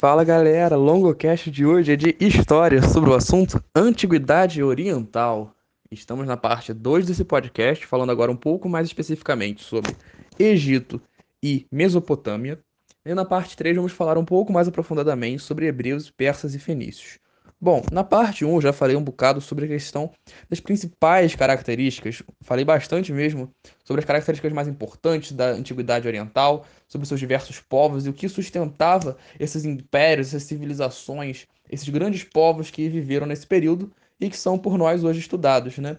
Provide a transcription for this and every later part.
Fala galera, longocast de hoje é de história sobre o assunto Antiguidade Oriental. Estamos na parte 2 desse podcast, falando agora um pouco mais especificamente sobre Egito e Mesopotâmia. E na parte 3 vamos falar um pouco mais aprofundadamente sobre hebreus, persas e fenícios. Bom, na parte 1 eu já falei um bocado sobre a questão das principais características, falei bastante mesmo sobre as características mais importantes da antiguidade oriental, sobre seus diversos povos e o que sustentava esses impérios, essas civilizações, esses grandes povos que viveram nesse período e que são por nós hoje estudados, né?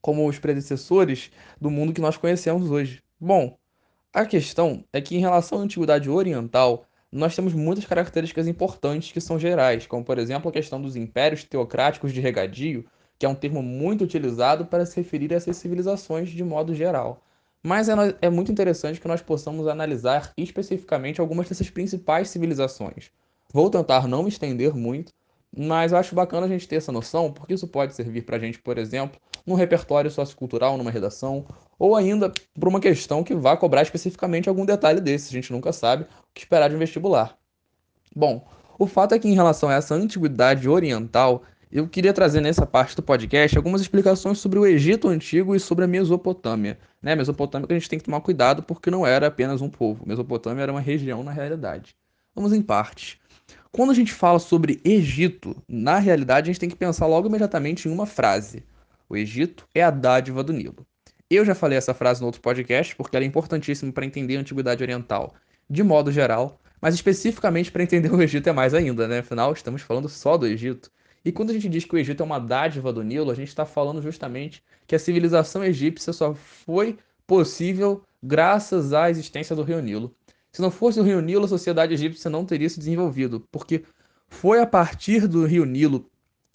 Como os predecessores do mundo que nós conhecemos hoje. Bom, a questão é que em relação à antiguidade oriental, nós temos muitas características importantes que são gerais, como por exemplo a questão dos impérios teocráticos de regadio, que é um termo muito utilizado para se referir a essas civilizações de modo geral. Mas é, é muito interessante que nós possamos analisar especificamente algumas dessas principais civilizações. Vou tentar não me estender muito, mas eu acho bacana a gente ter essa noção, porque isso pode servir para a gente, por exemplo, num repertório sociocultural, numa redação, ou ainda por uma questão que vá cobrar especificamente algum detalhe desse. A gente nunca sabe o que esperar de um vestibular. Bom, o fato é que em relação a essa antiguidade oriental, eu queria trazer nessa parte do podcast algumas explicações sobre o Egito Antigo e sobre a Mesopotâmia. Né? Mesopotâmia que a gente tem que tomar cuidado porque não era apenas um povo. Mesopotâmia era uma região na realidade. Vamos em partes. Quando a gente fala sobre Egito, na realidade a gente tem que pensar logo imediatamente em uma frase. O Egito é a dádiva do Nilo. Eu já falei essa frase no outro podcast porque ela é importantíssima para entender a antiguidade oriental de modo geral, mas especificamente para entender o Egito é mais ainda, né? Afinal, estamos falando só do Egito. E quando a gente diz que o Egito é uma dádiva do Nilo, a gente está falando justamente que a civilização egípcia só foi possível graças à existência do rio Nilo. Se não fosse o Rio Nilo, a sociedade egípcia não teria se desenvolvido, porque foi a partir do Rio Nilo,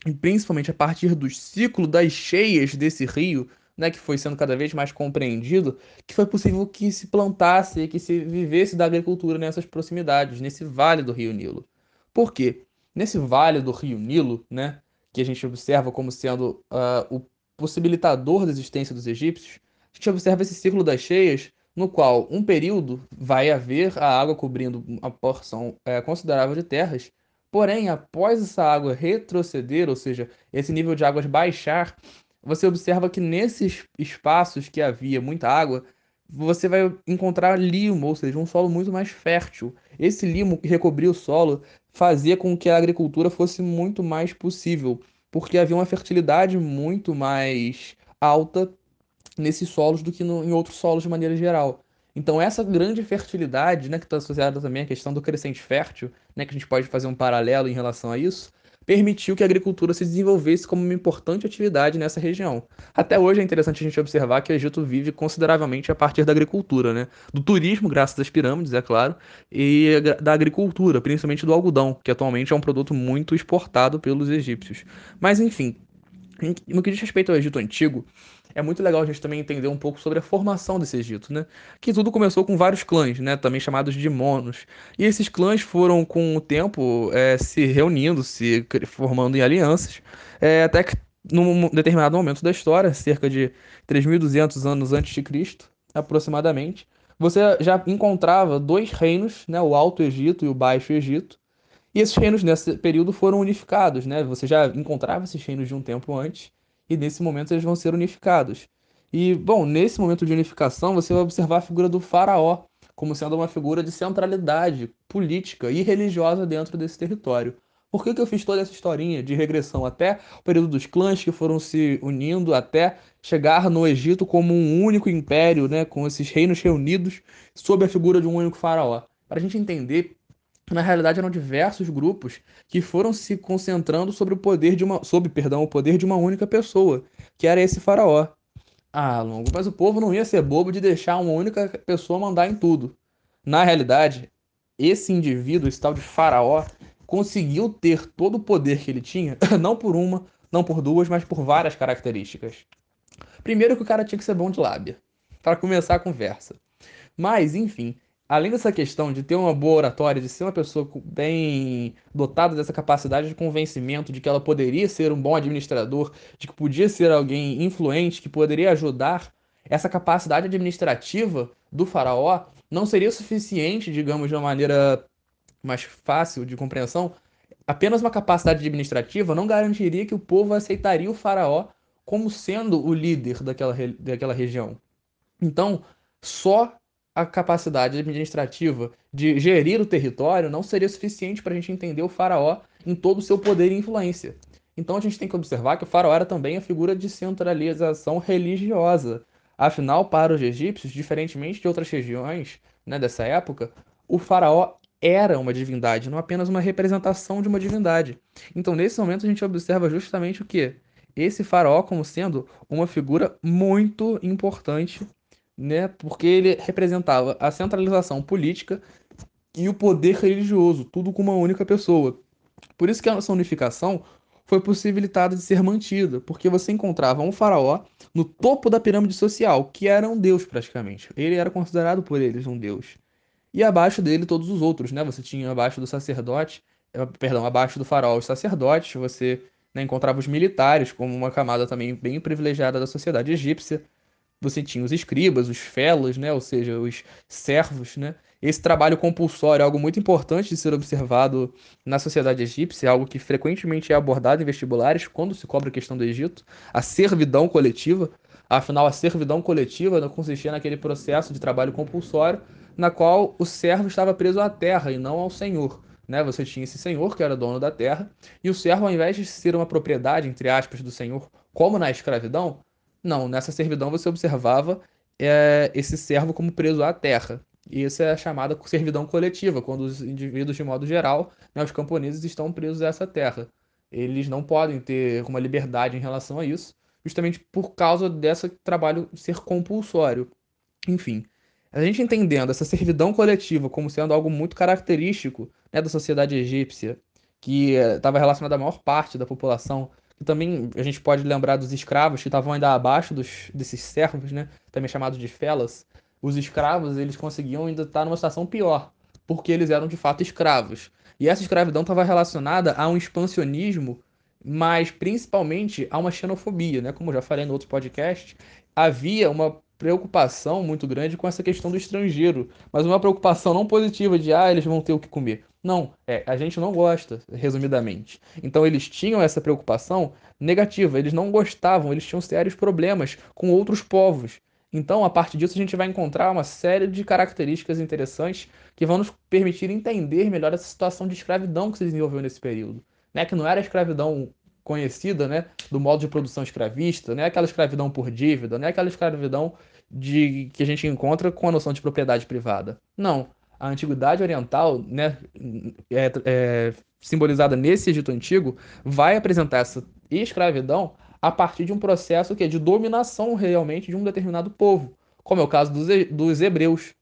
e principalmente a partir do ciclo das cheias desse rio, né, que foi sendo cada vez mais compreendido, que foi possível que se plantasse que se vivesse da agricultura nessas proximidades, nesse vale do Rio Nilo. Por quê? Nesse vale do Rio Nilo, né, que a gente observa como sendo uh, o possibilitador da existência dos egípcios, a gente observa esse ciclo das cheias no qual um período vai haver a água cobrindo uma porção é, considerável de terras, porém, após essa água retroceder, ou seja, esse nível de águas baixar, você observa que nesses espaços que havia muita água, você vai encontrar limo, ou seja, um solo muito mais fértil. Esse limo que recobria o solo fazia com que a agricultura fosse muito mais possível, porque havia uma fertilidade muito mais alta nesses solos do que no, em outros solos de maneira geral. Então essa grande fertilidade, né, que está associada também à questão do crescente fértil, né, que a gente pode fazer um paralelo em relação a isso, permitiu que a agricultura se desenvolvesse como uma importante atividade nessa região. Até hoje é interessante a gente observar que o Egito vive consideravelmente a partir da agricultura, né? Do turismo, graças às pirâmides, é claro, e da agricultura, principalmente do algodão, que atualmente é um produto muito exportado pelos egípcios. Mas enfim, no que diz respeito ao Egito Antigo, é muito legal a gente também entender um pouco sobre a formação desse Egito, né? Que tudo começou com vários clãs, né? Também chamados de monos. E esses clãs foram, com o tempo, é, se reunindo, se formando em alianças, é, até que num determinado momento da história, cerca de 3.200 anos antes de Cristo, aproximadamente, você já encontrava dois reinos, né? O Alto Egito e o Baixo Egito. E esses reinos nesse período foram unificados, né? Você já encontrava esses reinos de um tempo antes e nesse momento eles vão ser unificados. E, bom, nesse momento de unificação, você vai observar a figura do faraó como sendo uma figura de centralidade política e religiosa dentro desse território. Por que, que eu fiz toda essa historinha de regressão até o período dos clãs que foram se unindo até chegar no Egito como um único império, né, com esses reinos reunidos sob a figura de um único faraó? Para a gente entender na realidade eram diversos grupos que foram se concentrando sobre o poder de uma, sob, perdão, o poder de uma única pessoa, que era esse faraó. Ah, Longo, mas o povo não ia ser bobo de deixar uma única pessoa mandar em tudo. Na realidade, esse indivíduo, esse tal de faraó, conseguiu ter todo o poder que ele tinha, não por uma, não por duas, mas por várias características. Primeiro que o cara tinha que ser bom de lábia, para começar a conversa. Mas, enfim, além dessa questão de ter uma boa oratória, de ser uma pessoa bem dotada dessa capacidade de convencimento de que ela poderia ser um bom administrador, de que podia ser alguém influente, que poderia ajudar, essa capacidade administrativa do faraó não seria suficiente, digamos, de uma maneira mais fácil de compreensão, apenas uma capacidade administrativa não garantiria que o povo aceitaria o faraó como sendo o líder daquela, daquela região. Então, só a capacidade administrativa de gerir o território não seria suficiente para a gente entender o faraó em todo o seu poder e influência. Então a gente tem que observar que o faraó era também a figura de centralização religiosa. Afinal, para os egípcios, diferentemente de outras regiões né, dessa época, o faraó era uma divindade, não apenas uma representação de uma divindade. Então, nesse momento, a gente observa justamente o que? Esse faraó como sendo uma figura muito importante, né? Porque ele representava a centralização política e o poder religioso, tudo com uma única pessoa. Por isso que essa unificação foi possibilitada de ser mantida, porque você encontrava um faraó no topo da pirâmide social, que era um deus praticamente. Ele era considerado por eles um deus. E abaixo dele todos os outros, né? Você tinha abaixo do sacerdote, eh, perdão, abaixo do faraó os sacerdotes, você né, encontrava os militares como uma camada também bem privilegiada da sociedade egípcia. Você tinha os escribas, os felos, né? Ou seja, os servos, né? Esse trabalho compulsório é algo muito importante de ser observado na sociedade egípcia, é algo que frequentemente é abordado em vestibulares quando se cobra a questão do Egito, a servidão coletiva. Afinal, a servidão coletiva não consistia naquele processo de trabalho compulsório na qual o servo estava preso à terra e não ao senhor. Né? Você tinha esse senhor que era dono da terra, e o servo, ao invés de ser uma propriedade, entre aspas, do senhor, como na escravidão, não, nessa servidão você observava é, esse servo como preso à terra. E isso é chamada servidão coletiva, quando os indivíduos, de modo geral, né, os camponeses, estão presos a essa terra. Eles não podem ter uma liberdade em relação a isso, justamente por causa desse trabalho ser compulsório. Enfim, a gente entendendo essa servidão coletiva como sendo algo muito característico né, da sociedade egípcia, que estava eh, relacionada à maior parte da população, também a gente pode lembrar dos escravos que estavam ainda abaixo dos, desses servos, né, também chamados de felas, os escravos eles conseguiam ainda estar numa situação pior, porque eles eram de fato escravos. E essa escravidão estava relacionada a um expansionismo, mas principalmente a uma xenofobia, né? Como eu já falei no outro podcast, havia uma preocupação muito grande com essa questão do estrangeiro, mas uma preocupação não positiva de ah, eles vão ter o que comer. Não, é, a gente não gosta, resumidamente. Então eles tinham essa preocupação negativa, eles não gostavam, eles tinham sérios problemas com outros povos. Então, a partir disso, a gente vai encontrar uma série de características interessantes que vão nos permitir entender melhor essa situação de escravidão que se desenvolveu nesse período. Né? Que não era a escravidão conhecida né? do modo de produção escravista, não é aquela escravidão por dívida, não é aquela escravidão de, que a gente encontra com a noção de propriedade privada. Não. A antiguidade oriental, né, é, é, simbolizada nesse Egito Antigo, vai apresentar essa escravidão a partir de um processo que é de dominação realmente de um determinado povo, como é o caso dos, dos hebreus.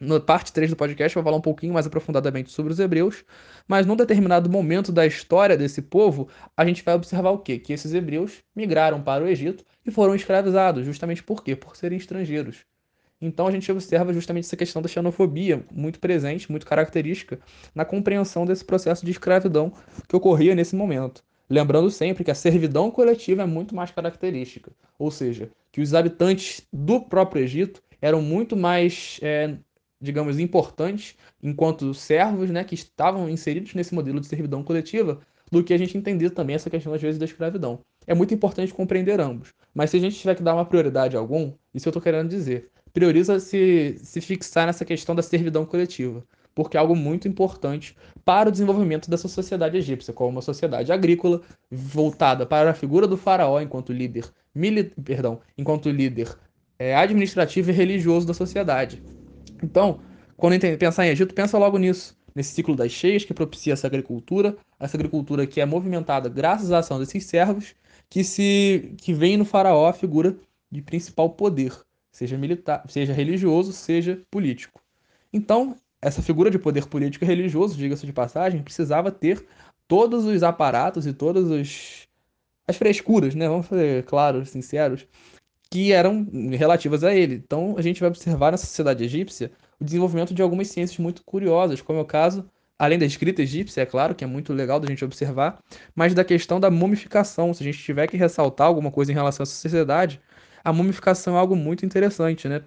Na parte 3 do podcast eu vou falar um pouquinho mais aprofundadamente sobre os hebreus, mas num determinado momento da história desse povo, a gente vai observar o quê? Que esses hebreus migraram para o Egito e foram escravizados, justamente por quê? Por serem estrangeiros. Então a gente observa justamente essa questão da xenofobia muito presente, muito característica na compreensão desse processo de escravidão que ocorria nesse momento. Lembrando sempre que a servidão coletiva é muito mais característica, ou seja, que os habitantes do próprio Egito eram muito mais, é, digamos, importantes enquanto servos, né, que estavam inseridos nesse modelo de servidão coletiva, do que a gente entender também essa questão às vezes da escravidão. É muito importante compreender ambos, mas se a gente tiver que dar uma prioridade a algum, isso eu estou querendo dizer, prioriza se, se fixar nessa questão da servidão coletiva porque é algo muito importante para o desenvolvimento dessa sociedade egípcia, como uma sociedade agrícola voltada para a figura do faraó enquanto líder, mili perdão, enquanto líder é, administrativo e religioso da sociedade. Então, quando pensar em Egito, pensa logo nisso, nesse ciclo das cheias que propicia essa agricultura, essa agricultura que é movimentada graças à ação desses servos, que se que vem no faraó a figura de principal poder, seja militar, seja religioso, seja político. Então, essa figura de poder político e religioso, diga-se de passagem, precisava ter todos os aparatos e todas os... as frescuras, né? Vamos ser claros, sinceros, que eram relativas a ele. Então, a gente vai observar na sociedade egípcia o desenvolvimento de algumas ciências muito curiosas, como é o caso, além da escrita egípcia, é claro, que é muito legal da gente observar, mas da questão da mumificação. Se a gente tiver que ressaltar alguma coisa em relação à sociedade, a mumificação é algo muito interessante, né?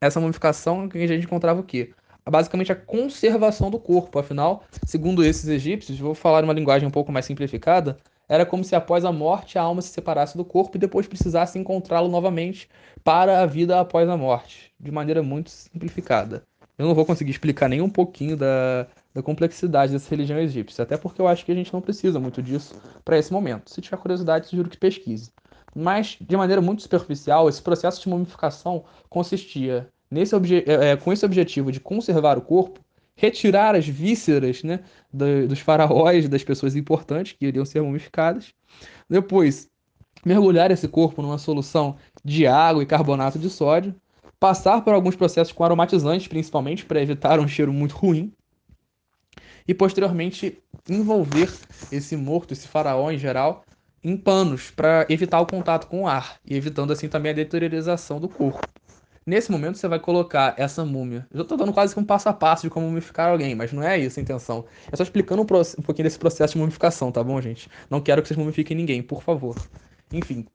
Essa mumificação que a gente encontrava o quê? basicamente a conservação do corpo. Afinal, segundo esses egípcios, vou falar uma linguagem um pouco mais simplificada, era como se após a morte a alma se separasse do corpo e depois precisasse encontrá-lo novamente para a vida após a morte, de maneira muito simplificada. Eu não vou conseguir explicar nem um pouquinho da, da complexidade dessa religião egípcia, até porque eu acho que a gente não precisa muito disso para esse momento. Se tiver curiosidade, sugiro que pesquise. Mas, de maneira muito superficial, esse processo de mumificação consistia nesse é, é, com esse objetivo de conservar o corpo retirar as vísceras né, dos faraós, das pessoas importantes que iriam ser mumificadas. Depois, mergulhar esse corpo numa solução de água e carbonato de sódio. Passar por alguns processos com aromatizantes, principalmente, para evitar um cheiro muito ruim. E posteriormente envolver esse morto, esse faraó em geral, em panos para evitar o contato com o ar e evitando assim também a deteriorização do corpo. Nesse momento você vai colocar essa múmia. Eu tô dando quase que um passo a passo de como mumificar alguém, mas não é isso a intenção. É só explicando um, um pouquinho desse processo de mumificação, tá bom, gente? Não quero que vocês mumifiquem ninguém, por favor. Enfim.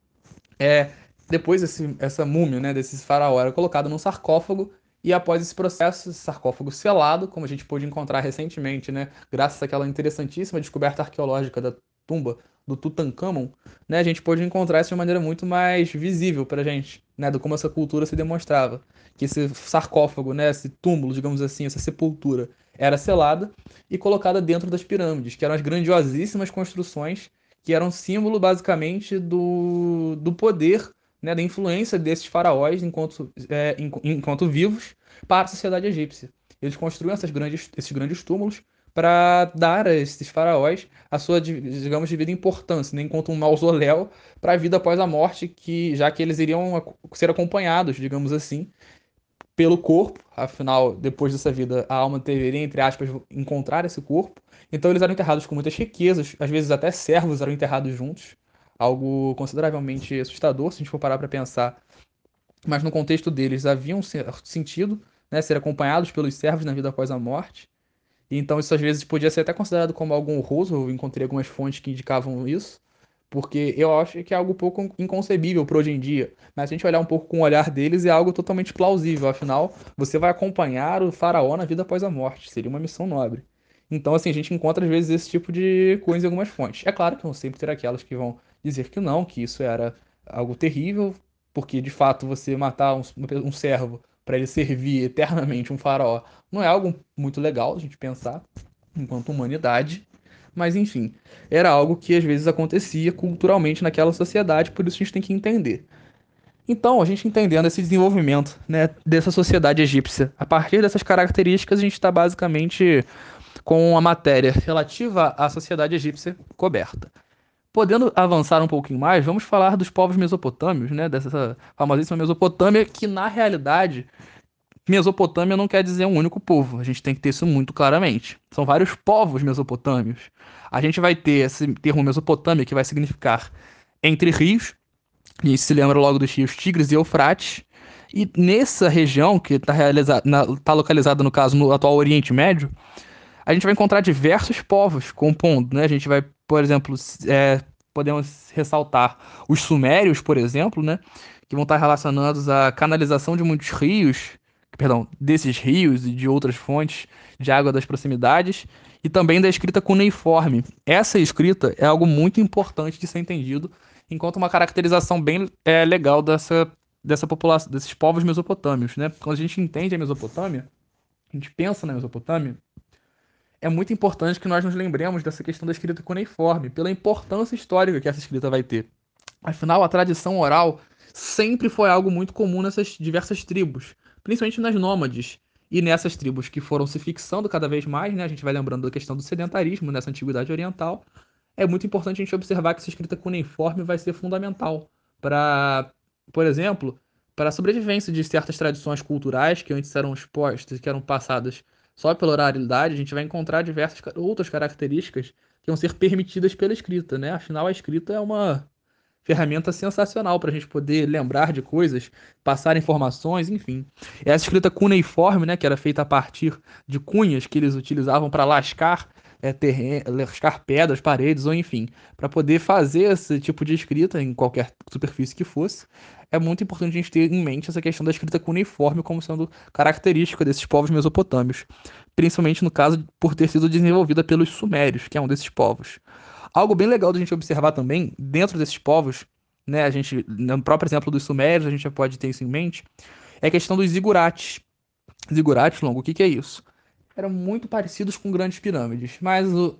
É, depois esse, essa múmia, né, desse faraó era colocada num sarcófago e após esse processo, esse sarcófago selado, como a gente pôde encontrar recentemente, né, graças àquela interessantíssima descoberta arqueológica da tumba do Tutankhamon, né, a gente pôde encontrar isso de maneira muito mais visível para a gente, né, do como essa cultura se demonstrava. Que esse sarcófago, né, esse túmulo, digamos assim, essa sepultura, era selada e colocada dentro das pirâmides, que eram as grandiosíssimas construções que eram símbolo, basicamente, do, do poder, né, da influência desses faraós enquanto, é, enquanto vivos para a sociedade egípcia. Eles construíam essas grandes, esses grandes túmulos para dar a esses faraós a sua, digamos, devida importância, né, enquanto um mausoléu para a vida após a morte, que já que eles iriam ser acompanhados, digamos assim, pelo corpo, afinal, depois dessa vida, a alma deveria, entre aspas, encontrar esse corpo. Então eles eram enterrados com muitas riquezas, às vezes até servos eram enterrados juntos, algo consideravelmente assustador se a gente for parar para pensar. Mas no contexto deles havia um sentido, né, ser acompanhados pelos servos na vida após a morte. Então isso às vezes podia ser até considerado como algo honroso, eu encontrei algumas fontes que indicavam isso, porque eu acho que é algo pouco inconcebível para hoje em dia. Mas se a gente olhar um pouco com o olhar deles, é algo totalmente plausível, afinal, você vai acompanhar o faraó na vida após a morte, seria uma missão nobre. Então, assim, a gente encontra às vezes esse tipo de coisa em algumas fontes. É claro que vão sempre ter aquelas que vão dizer que não, que isso era algo terrível, porque de fato você matar um, um servo para ele servir eternamente um faraó, não é algo muito legal a gente pensar enquanto humanidade. Mas enfim, era algo que às vezes acontecia culturalmente naquela sociedade, por isso a gente tem que entender. Então, a gente entendendo esse desenvolvimento né, dessa sociedade egípcia, a partir dessas características, a gente está basicamente com a matéria relativa à sociedade egípcia coberta. Podendo avançar um pouquinho mais, vamos falar dos povos mesopotâmios, né? Dessa famosíssima Mesopotâmia, que na realidade, Mesopotâmia não quer dizer um único povo. A gente tem que ter isso muito claramente. São vários povos mesopotâmios. A gente vai ter esse termo Mesopotâmia, que vai significar entre rios. Gente se lembra logo dos rios Tigres e Eufrates. E nessa região, que está tá localizada, no caso, no atual Oriente Médio, a gente vai encontrar diversos povos compondo, né? A gente vai por exemplo, é, podemos ressaltar os sumérios, por exemplo, né, que vão estar relacionados à canalização de muitos rios, perdão, desses rios e de outras fontes de água das proximidades, e também da escrita cuneiforme. Essa escrita é algo muito importante de ser entendido, enquanto uma caracterização bem é, legal dessa, dessa população, desses povos mesopotâmios. Né? Quando a gente entende a Mesopotâmia, a gente pensa na Mesopotâmia, é muito importante que nós nos lembremos dessa questão da escrita cuneiforme, pela importância histórica que essa escrita vai ter. Afinal, a tradição oral sempre foi algo muito comum nessas diversas tribos, principalmente nas nômades. E nessas tribos que foram se fixando cada vez mais, né, a gente vai lembrando da questão do sedentarismo nessa antiguidade oriental, é muito importante a gente observar que essa escrita cuneiforme vai ser fundamental para, por exemplo, para a sobrevivência de certas tradições culturais que antes eram expostas, que eram passadas só pela oralidade, a gente vai encontrar diversas outras características que vão ser permitidas pela escrita, né? Afinal, a escrita é uma ferramenta sensacional para a gente poder lembrar de coisas, passar informações, enfim. Essa escrita cuneiforme, né, que era feita a partir de cunhas que eles utilizavam para lascar é, terreno, lascar pedras, paredes, ou enfim, para poder fazer esse tipo de escrita em qualquer superfície que fosse, é muito importante a gente ter em mente essa questão da escrita cuneiforme como sendo característica desses povos mesopotâmios, principalmente no caso por ter sido desenvolvida pelos sumérios, que é um desses povos. Algo bem legal da gente observar também, dentro desses povos, né, a gente, no próprio exemplo dos sumérios, a gente já pode ter isso em mente, é a questão dos zigurates. Zigurates, longo, o que, que é isso? Eram muito parecidos com grandes pirâmides, mas o,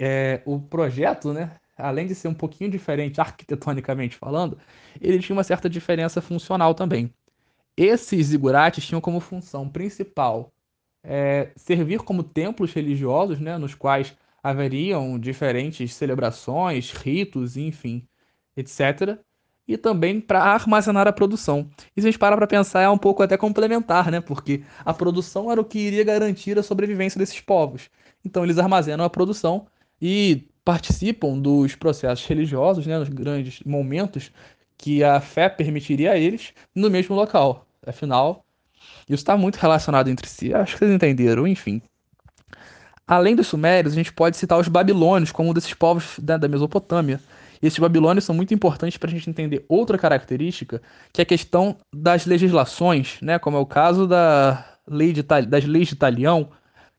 é, o projeto, né, além de ser um pouquinho diferente arquitetonicamente falando, ele tinha uma certa diferença funcional também. Esses zigurates tinham como função principal é, servir como templos religiosos, né, nos quais haveriam diferentes celebrações, ritos, enfim, etc. E também para armazenar a produção. E se a gente parar para pensar, é um pouco até complementar, né? Porque a produção era o que iria garantir a sobrevivência desses povos. Então eles armazenam a produção e participam dos processos religiosos, né, nos grandes momentos que a fé permitiria a eles no mesmo local. Afinal, isso está muito relacionado entre si. Acho que vocês entenderam, enfim. Além dos sumérios, a gente pode citar os babilônios como um desses povos da, da Mesopotâmia. E esses babilônios são muito importantes para a gente entender outra característica, que é a questão das legislações, né? como é o caso da lei de, das leis de Talião,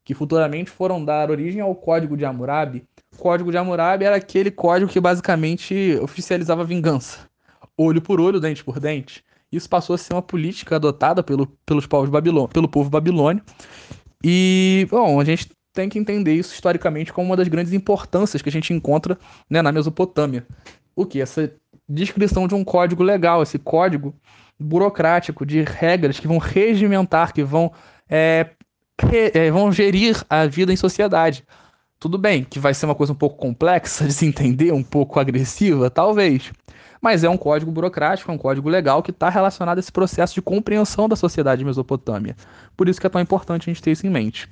que futuramente foram dar origem ao Código de Hammurabi. O Código de Hammurabi era aquele código que basicamente oficializava vingança. Olho por olho, dente por dente. Isso passou a ser uma política adotada pelo, pelos povos babilô pelo povo babilônio. E, bom, a gente tem que entender isso historicamente como uma das grandes importâncias que a gente encontra né, na Mesopotâmia. O que? Essa descrição de um código legal, esse código burocrático de regras que vão regimentar, que vão, é, re, é, vão gerir a vida em sociedade. Tudo bem que vai ser uma coisa um pouco complexa de se entender, um pouco agressiva, talvez. Mas é um código burocrático, é um código legal que está relacionado a esse processo de compreensão da sociedade mesopotâmia. Por isso que é tão importante a gente ter isso em mente.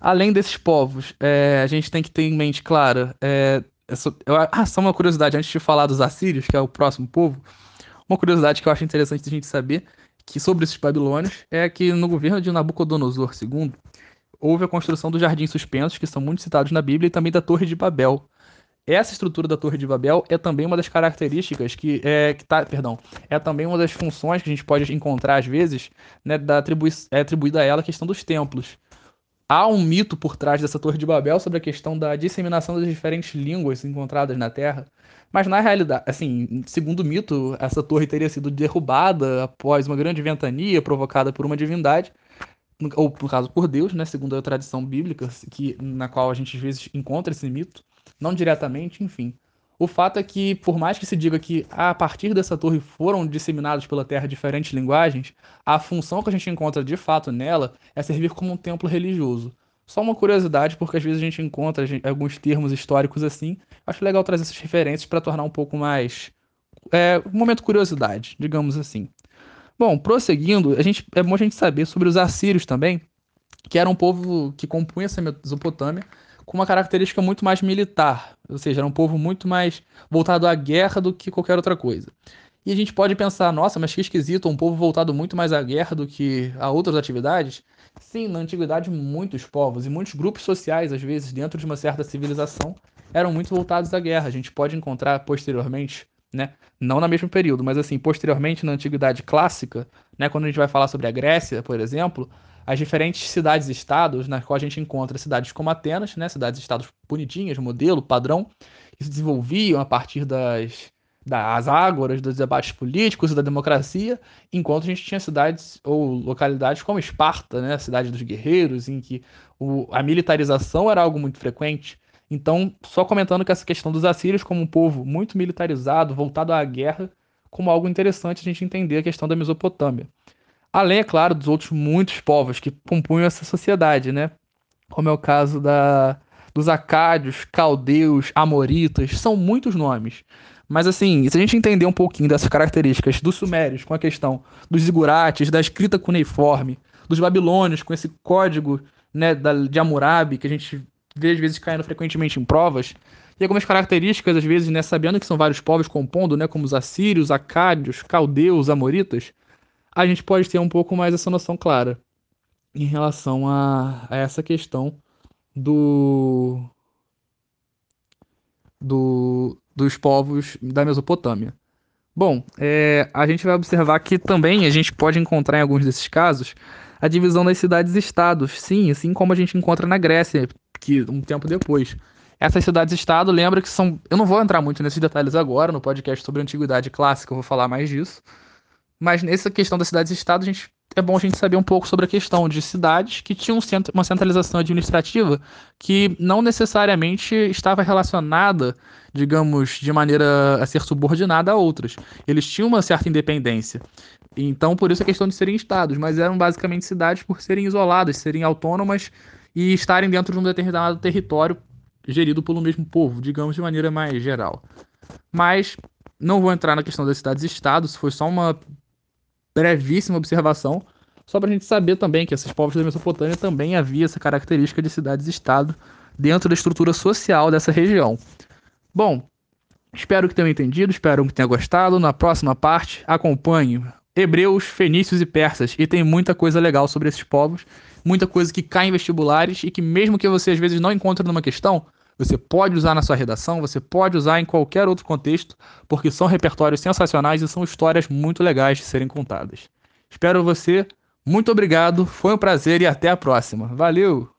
Além desses povos, é, a gente tem que ter em mente, claro, é, essa, eu, ah, só uma curiosidade, antes de falar dos assírios, que é o próximo povo, uma curiosidade que eu acho interessante a gente saber que sobre esses babilônios é que no governo de Nabucodonosor II houve a construção dos jardins suspensos, que são muito citados na Bíblia, e também da Torre de Babel. Essa estrutura da Torre de Babel é também uma das características que é que tá, perdão, é também uma das funções que a gente pode encontrar às vezes, né, da atribui é atribuída a ela a questão dos templos há um mito por trás dessa Torre de Babel sobre a questão da disseminação das diferentes línguas encontradas na Terra. Mas na realidade, assim, segundo o mito, essa torre teria sido derrubada após uma grande ventania provocada por uma divindade, ou no caso por Deus, né, segundo a tradição bíblica, que na qual a gente às vezes encontra esse mito, não diretamente, enfim. O fato é que, por mais que se diga que a partir dessa torre foram disseminados pela Terra diferentes linguagens, a função que a gente encontra de fato nela é servir como um templo religioso. Só uma curiosidade, porque às vezes a gente encontra alguns termos históricos assim. Acho legal trazer essas referências para tornar um pouco mais. É, um momento curiosidade, digamos assim. Bom, prosseguindo, a gente, é bom a gente saber sobre os assírios também, que era um povo que compunha essa Mesopotâmia com uma característica muito mais militar, ou seja, era um povo muito mais voltado à guerra do que qualquer outra coisa. E a gente pode pensar, nossa, mas que esquisito, um povo voltado muito mais à guerra do que a outras atividades. Sim, na antiguidade, muitos povos e muitos grupos sociais, às vezes, dentro de uma certa civilização, eram muito voltados à guerra. A gente pode encontrar posteriormente, né? Não no mesmo período, mas assim, posteriormente na antiguidade clássica, né? Quando a gente vai falar sobre a Grécia, por exemplo, as diferentes cidades-estados, nas quais a gente encontra cidades como Atenas, né, cidades-estados bonitinhas, modelo, padrão, que se desenvolviam a partir das, das ágoras, dos debates políticos e da democracia, enquanto a gente tinha cidades ou localidades como Esparta, né, a cidade dos guerreiros, em que o, a militarização era algo muito frequente. Então, só comentando que essa questão dos assírios como um povo muito militarizado, voltado à guerra, como algo interessante a gente entender a questão da Mesopotâmia. Além, é claro, dos outros muitos povos que compunham essa sociedade, né? Como é o caso da, dos acádios, caldeus, amoritas, são muitos nomes. Mas assim, se a gente entender um pouquinho dessas características dos sumérios com a questão dos zigurates, da escrita cuneiforme, dos babilônios com esse código né, da, de Hammurabi, que a gente vê às vezes caindo frequentemente em provas, e algumas características, às vezes, né, sabendo que são vários povos compondo, né, como os assírios, acádios, caldeus, amoritas, a gente pode ter um pouco mais essa noção clara em relação a, a essa questão do, do dos povos da Mesopotâmia. Bom, é, a gente vai observar que também a gente pode encontrar em alguns desses casos a divisão das cidades-estados, sim, assim como a gente encontra na Grécia, que um tempo depois. Essas cidades-estado, lembra que são. Eu não vou entrar muito nesses detalhes agora, no podcast sobre a antiguidade clássica, eu vou falar mais disso. Mas nessa questão das cidades-estado, a gente é bom a gente saber um pouco sobre a questão de cidades que tinham uma centralização administrativa que não necessariamente estava relacionada, digamos, de maneira a ser subordinada a outras. Eles tinham uma certa independência. Então, por isso a questão de serem estados, mas eram basicamente cidades por serem isoladas, serem autônomas e estarem dentro de um determinado território gerido pelo mesmo povo, digamos de maneira mais geral. Mas não vou entrar na questão das cidades-estados, foi só uma brevíssima observação, só para a gente saber também que esses povos da Mesopotâmia também havia essa característica de cidades-estado dentro da estrutura social dessa região. Bom, espero que tenham entendido, espero que tenham gostado. Na próxima parte, acompanhe hebreus, fenícios e persas, e tem muita coisa legal sobre esses povos, muita coisa que cai em vestibulares e que mesmo que você às vezes não encontre numa questão, você pode usar na sua redação, você pode usar em qualquer outro contexto, porque são repertórios sensacionais e são histórias muito legais de serem contadas. Espero você, muito obrigado, foi um prazer e até a próxima. Valeu!